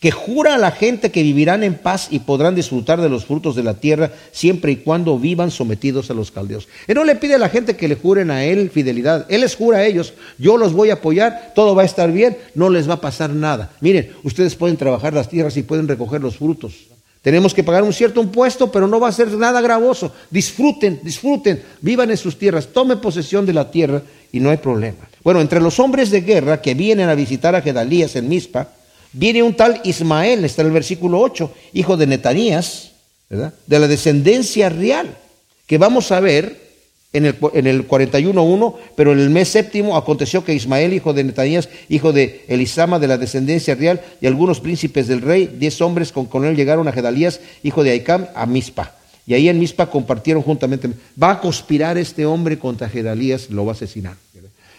que jura a la gente que vivirán en paz y podrán disfrutar de los frutos de la tierra siempre y cuando vivan sometidos a los caldeos. Él no le pide a la gente que le juren a él fidelidad, él les jura a ellos, yo los voy a apoyar, todo va a estar bien, no les va a pasar nada. Miren, ustedes pueden trabajar las tierras y pueden recoger los frutos. Tenemos que pagar un cierto impuesto, pero no va a ser nada gravoso. Disfruten, disfruten, vivan en sus tierras, tomen posesión de la tierra y no hay problema. Bueno, entre los hombres de guerra que vienen a visitar a Gedalías en Mizpa, viene un tal Ismael, está en el versículo 8, hijo de Netanías, de la descendencia real, que vamos a ver en el, en el 41.1, pero en el mes séptimo aconteció que Ismael, hijo de Netanías, hijo de Elisama, de la descendencia real, y algunos príncipes del rey, diez hombres con, con él llegaron a Gedalías, hijo de Aicam, a Mispa. Y ahí en Mispa compartieron juntamente. Va a conspirar este hombre contra Gedalías, lo va a asesinar.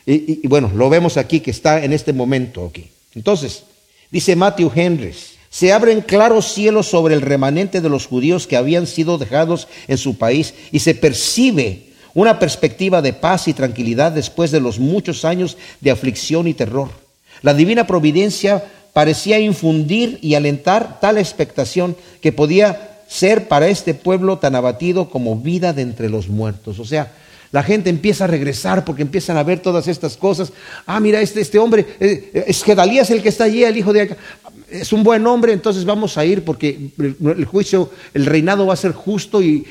Y, y, bueno, lo vemos aquí que está en este momento aquí. Entonces, dice Matthew Henrys, se abren claros cielos sobre el remanente de los judíos que habían sido dejados en su país y se percibe una perspectiva de paz y tranquilidad después de los muchos años de aflicción y terror. La divina providencia parecía infundir y alentar tal expectación que podía ser para este pueblo tan abatido como vida de entre los muertos. O sea, la gente empieza a regresar porque empiezan a ver todas estas cosas. Ah, mira, este, este hombre, eh, es Gedalías el que está allí, el hijo de es un buen hombre, entonces vamos a ir porque el, juicio, el reinado va a ser justo y,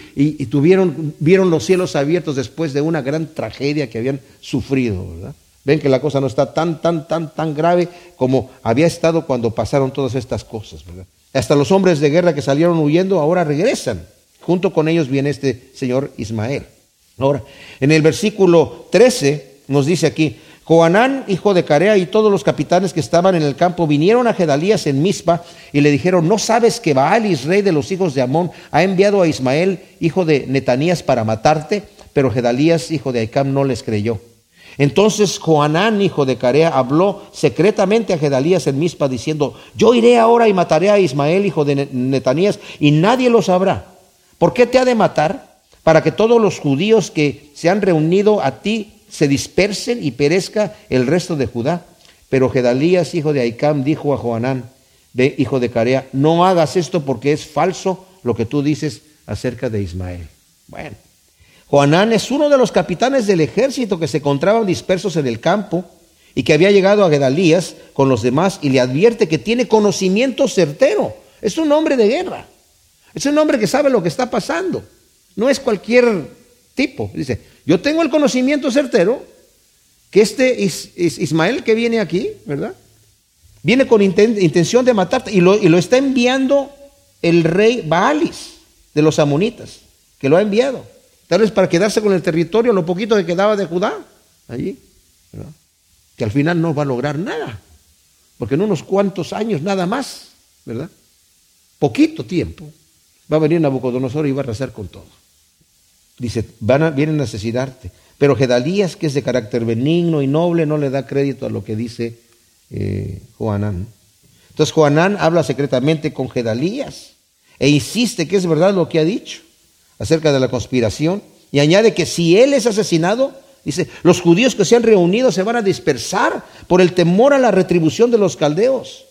tuvieron, vieron los cielos abiertos después de una gran tragedia que habían sufrido, ¿verdad? Ven que la cosa no está tan, tan, tan, tan grave como había estado cuando pasaron todas estas cosas, ¿verdad? Hasta los hombres de guerra que salieron huyendo ahora regresan. Junto con ellos viene este señor Ismael. Ahora, en el versículo 13 nos dice aquí, Joanán, hijo de Carea, y todos los capitanes que estaban en el campo vinieron a Gedalías en Mizpa y le dijeron, ¿no sabes que Baalis, rey de los hijos de Amón, ha enviado a Ismael, hijo de Netanías, para matarte? Pero Gedalías, hijo de Aicam, no les creyó. Entonces Joanán, hijo de Carea, habló secretamente a Gedalías en Mizpa, diciendo, yo iré ahora y mataré a Ismael, hijo de Netanías, y nadie lo sabrá. ¿Por qué te ha de matar? Para que todos los judíos que se han reunido a ti se dispersen y perezca el resto de Judá. Pero Gedalías, hijo de Aicam, dijo a Joanán, hijo de Carea, no hagas esto porque es falso lo que tú dices acerca de Ismael. Bueno, Joanán es uno de los capitanes del ejército que se encontraban dispersos en el campo y que había llegado a Gedalías con los demás y le advierte que tiene conocimiento certero. Es un hombre de guerra. Es un hombre que sabe lo que está pasando. No es cualquier tipo. Dice, yo tengo el conocimiento certero que este Ismael que viene aquí, ¿verdad? Viene con intención de matarte y lo, está enviando el rey Baalis de los amonitas, que lo ha enviado. Tal vez para quedarse con el territorio, lo poquito que quedaba de Judá, allí, ¿verdad? que al final no va a lograr nada, porque en unos cuantos años nada más, ¿verdad? Poquito tiempo, va a venir Nabucodonosor y va a arrasar con todo. Dice, van a, vienen a asesinarte. Pero Gedalías, que es de carácter benigno y noble, no le da crédito a lo que dice eh, Joanán. Entonces Joanán habla secretamente con Gedalías e insiste que es verdad lo que ha dicho acerca de la conspiración y añade que si él es asesinado, dice, los judíos que se han reunido se van a dispersar por el temor a la retribución de los caldeos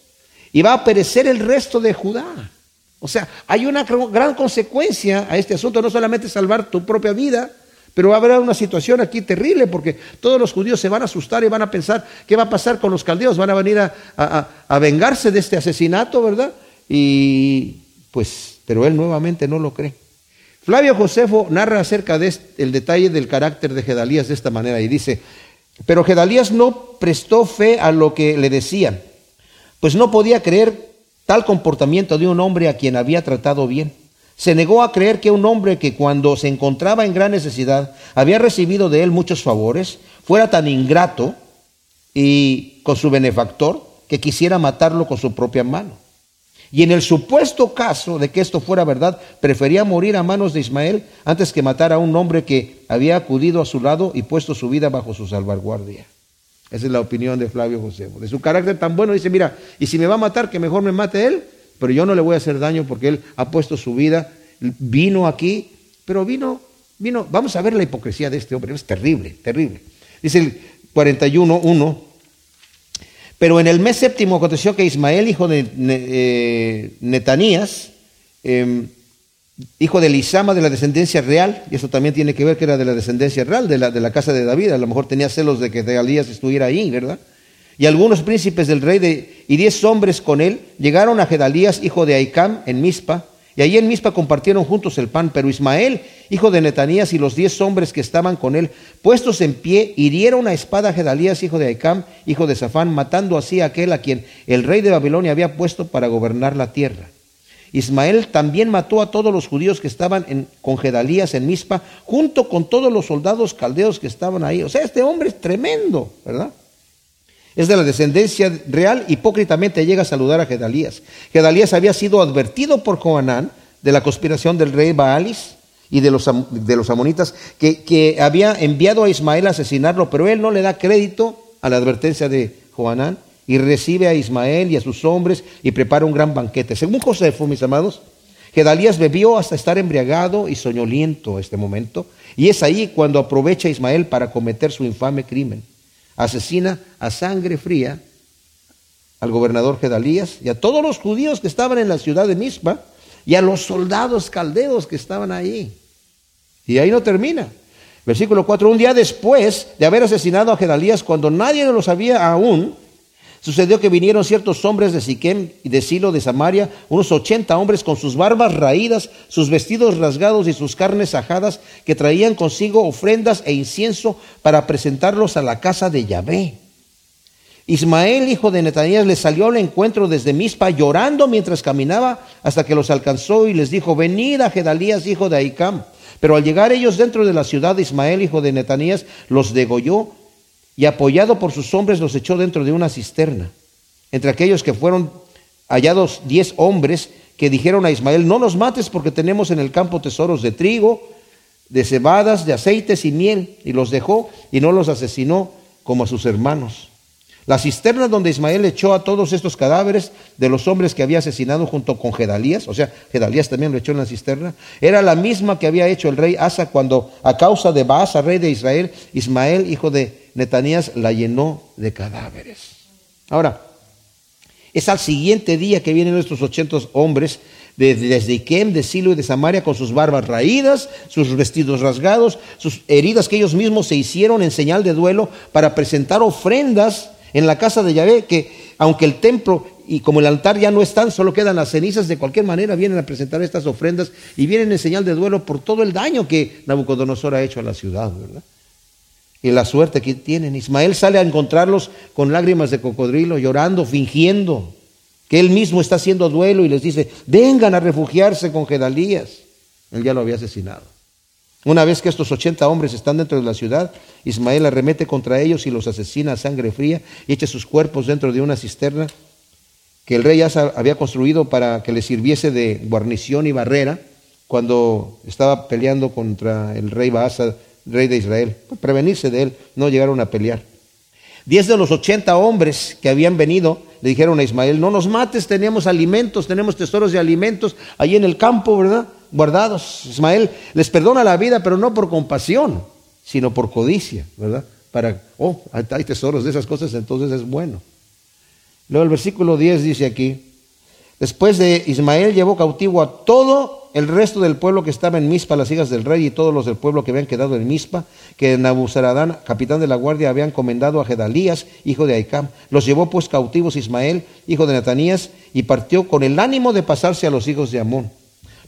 y va a perecer el resto de Judá. O sea, hay una gran consecuencia a este asunto, no solamente salvar tu propia vida, pero va a haber una situación aquí terrible porque todos los judíos se van a asustar y van a pensar qué va a pasar con los caldeos, van a venir a, vengarse de este asesinato, ¿verdad? Y pues pero él nuevamente no lo cree. Flavio Josefo narra acerca del el detalle del carácter de Gedalías de esta manera y dice, pero Gedalías no prestó fe a lo que le decían, pues no podía creer tal comportamiento de un hombre a quien había tratado bien. Se negó a creer que un hombre que cuando se encontraba en gran necesidad había recibido de él muchos favores, fuera tan ingrato y con su benefactor que quisiera matarlo con su propia mano. Y en el supuesto caso de que esto fuera verdad, prefería morir a manos de Ismael antes que matar a un hombre que había acudido a su lado y puesto su vida bajo su salvaguardia. Esa es la opinión de Flavio José. De su carácter tan bueno, dice, mira, y si me va a matar, que mejor me mate él, pero yo no le voy a hacer daño porque él ha puesto su vida, vino aquí, pero vino, vino, vamos a ver la hipocresía de este hombre, es terrible, terrible. Dice el 41.1, pero en el mes séptimo aconteció que Ismael, hijo de eh, Netanías, em, hijo de Lisama de la descendencia real, y eso también tiene que ver que era de la descendencia real, de la, de la casa de David, a lo mejor tenía celos de que Elías estuviera ahí, ¿verdad? Y algunos príncipes del rey de, y diez hombres con él llegaron a Gedalías, hijo de Aicam, en Mizpa, y allí en Mizpa compartieron juntos el pan, pero Ismael, hijo de Netanías, y los diez hombres que estaban con él, puestos en pie, hirieron a espada a Gedalías, hijo de Aicam, hijo de Safán, matando así a aquel a quien el rey de Babilonia había puesto para gobernar la tierra. Ismael también mató a todos los judíos que estaban en, con Gedalías en Mizpa, junto con todos los soldados caldeos que estaban ahí. O sea, este hombre es tremendo, ¿verdad? es de la descendencia real, hipócritamente llega a saludar a Gedalías. Gedalías había sido advertido por Joanán de la conspiración del rey Baalis y de los, de amonitas, que, que, había enviado a Ismael a asesinarlo, pero él no le da crédito a la advertencia de Joanán y recibe a Ismael y a sus hombres y prepara un gran banquete. Según Josefo, mis amados, Gedalías bebió hasta estar embriagado y soñoliento este momento, y es ahí cuando aprovecha Ismael para cometer su infame crimen asesina a sangre fría al gobernador Gedalías y a todos los judíos que estaban en la ciudad de Mispa y a los soldados caldeos que estaban ahí. Y ahí no termina. Versículo 4, un día después de haber asesinado a Gedalías, cuando nadie lo sabía aún, Sucedió que vinieron ciertos hombres de Siquem y de Silo de Samaria, unos ochenta hombres con sus barbas raídas, sus vestidos rasgados y sus carnes ajadas, que traían consigo ofrendas e incienso para presentarlos a la casa de Yahvé. Ismael, hijo de Netanías, les salió al encuentro desde Mizpa, llorando mientras caminaba, hasta que los alcanzó y les dijo, venid a Gedalías, hijo de Aicam. Pero al llegar ellos dentro de la ciudad, Ismael, hijo de Netanías, los degolló y apoyado por sus hombres los echó dentro de una cisterna. Entre aquellos que fueron hallados diez hombres que dijeron a Ismael, no nos mates porque tenemos en el campo tesoros de trigo, de cebadas, de aceites y miel, y los dejó y no los asesinó como a sus hermanos. La cisterna donde Ismael echó a todos estos cadáveres de los hombres que había asesinado junto con Gedalías, o sea, Gedalías también lo echó en la cisterna, era la misma que había hecho el rey Asa cuando a causa de Baasa, rey de Israel, Ismael, hijo de Netanías, la llenó de cadáveres. Ahora, es al siguiente día que vienen estos ochenta hombres desde Iquem, de Silo y de Samaria con sus barbas raídas, sus vestidos rasgados, sus heridas que ellos mismos se hicieron en señal de duelo para presentar ofrendas en la casa de Yahvé, que aunque el templo y como el altar ya no están, solo quedan las cenizas, de cualquier manera vienen a presentar estas ofrendas y vienen en señal de duelo por todo el daño que Nabucodonosor ha hecho a la ciudad, ¿verdad? Y la suerte que tienen. Ismael sale a encontrarlos con lágrimas de cocodrilo, llorando, fingiendo que él mismo está haciendo duelo y les dice, vengan a refugiarse con Gedalías. Él ya lo había asesinado. Una vez que estos ochenta hombres están dentro de la ciudad, Ismael arremete contra ellos y los asesina a sangre fría y echa sus cuerpos dentro de una cisterna que el rey Asa había construido para que le sirviese de guarnición y barrera cuando estaba peleando contra el rey Baasa, rey de Israel. Para prevenirse de él, no llegaron a pelear. Diez de los ochenta hombres que habían venido le dijeron a Ismael, no nos mates, tenemos alimentos, tenemos tesoros de alimentos allí en el campo, ¿verdad? guardados. Ismael les perdona la vida, pero no por compasión, sino por codicia, ¿verdad? Para, oh, hay tesoros de esas cosas, entonces es bueno. Luego el versículo 10 dice aquí, después de Ismael llevó cautivo a todo el resto del pueblo que estaba en Mispa, las hijas del rey y todos los del pueblo que habían quedado en Mispa, que Nabuzaradán, capitán de la guardia, había encomendado a Gedalías, hijo de Aicam. Los llevó pues cautivos Ismael, hijo de Natanías, y partió con el ánimo de pasarse a los hijos de Amón.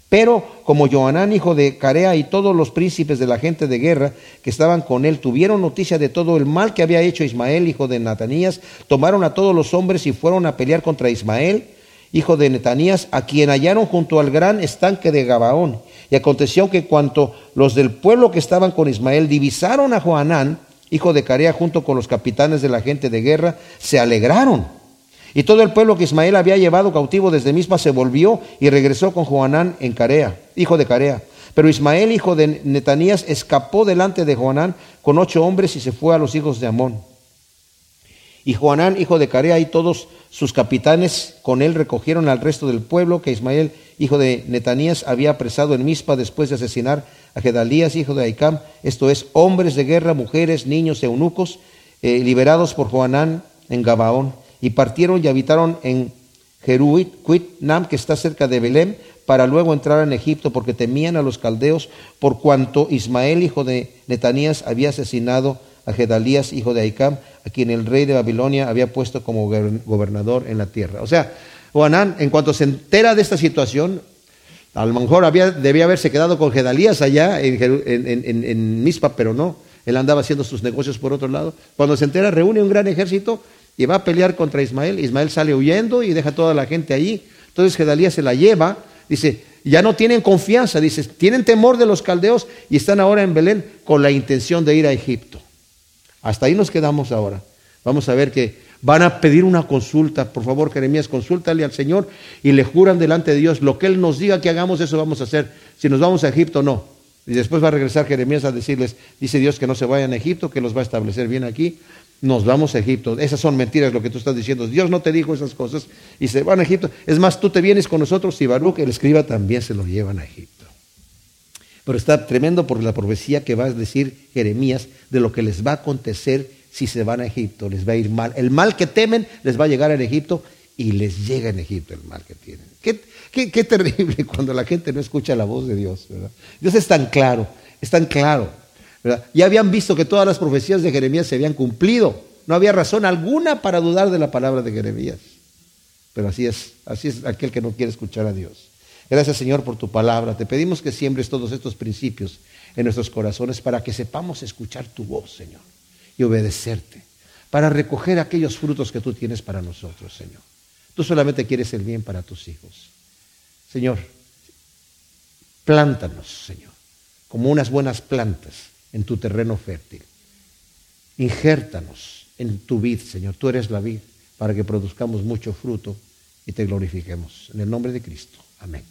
Pero como Joanán, hijo de Carea, y todos los príncipes de la gente de guerra que estaban con él tuvieron noticia de todo el mal que había hecho Ismael, hijo de Natanías, tomaron a todos los hombres y fueron a pelear contra Ismael, hijo de Netanías, a quien hallaron junto al gran estanque de Gabaón. Y aconteció que cuanto los del pueblo que estaban con Ismael divisaron a Joanán, hijo de Carea, junto con los capitanes de la gente de guerra, se alegraron y todo el pueblo que Ismael había llevado cautivo desde Misma se volvió y regresó con Joanán en Carea, hijo de Carea. Pero Ismael, hijo de Netanías, escapó delante de Joanán con ocho hombres y se fue a los hijos de Amón. Y Joanán, hijo de Carea, y todos sus capitanes con él recogieron al resto del pueblo que Ismael, hijo de Netanías, había apresado en Mispa después de asesinar a Gedalías, hijo de Aicam, esto es, hombres de guerra, mujeres, niños, eunucos, eh, liberados por Joanán en Gabaón y partieron y habitaron en Jeruit, Nam, que está cerca de Belém, para luego entrar en Egipto, porque temían a los caldeos, por cuanto Ismael, hijo de Netanías, había asesinado a Gedalías, hijo de Aicam, a quien el rey de Babilonia había puesto como gobernador en la tierra. O sea, Juanán, en cuanto se entera de esta situación, a lo mejor había, debía haberse quedado con Gedalías allá en, Mispa, pero no. Él andaba haciendo sus negocios por otro lado. Cuando se entera, reúne un gran ejército y va a pelear contra Ismael. Ismael sale huyendo y deja toda la gente allí. Entonces Gedalías se la lleva, dice, ya no tienen confianza, dice, tienen temor de los caldeos y están ahora en Belén con la intención de ir a Egipto. Hasta ahí nos quedamos ahora. Vamos a ver que van a pedir una consulta. Por favor, Jeremías, consúltale al Señor y le juran delante de Dios, lo que Él nos diga que hagamos, eso vamos a hacer. Si nos vamos a Egipto, no. Y después va a regresar Jeremías a decirles, dice Dios que no se vayan a Egipto, que los va a establecer bien aquí nos vamos a Egipto. Esas son mentiras lo que tú estás diciendo. Dios no te dijo esas cosas y se van a Egipto. Es más, tú te vienes con nosotros y Baruch, el escriba, también se lo llevan a Egipto. Pero está tremendo por la profecía que va a decir Jeremías de lo que les va a acontecer si se van a Egipto. Les va a ir mal. El mal que temen les va a llegar en Egipto y les llega en Egipto el mal que tienen. Qué, qué terrible cuando la gente no escucha la voz de Dios. Dios es tan claro, es tan claro. Ya habían visto que todas las profecías de Jeremías se habían cumplido. No había razón alguna para dudar de la palabra de Jeremías. Pero así es, así es aquel que no quiere escuchar a Dios. Gracias Señor por tu palabra. Te pedimos que siembres todos estos principios en nuestros corazones para que sepamos escuchar tu voz, Señor, y obedecerte, para recoger aquellos frutos que tú tienes para nosotros, Señor. Tú solamente quieres el bien para tus hijos. Señor, plántanos, Señor, como unas buenas plantas en tu terreno fértil. Injértanos en tu vid, Señor. Tú eres la vid para que produzcamos mucho fruto y te glorifiquemos. En el nombre de Cristo. Amén.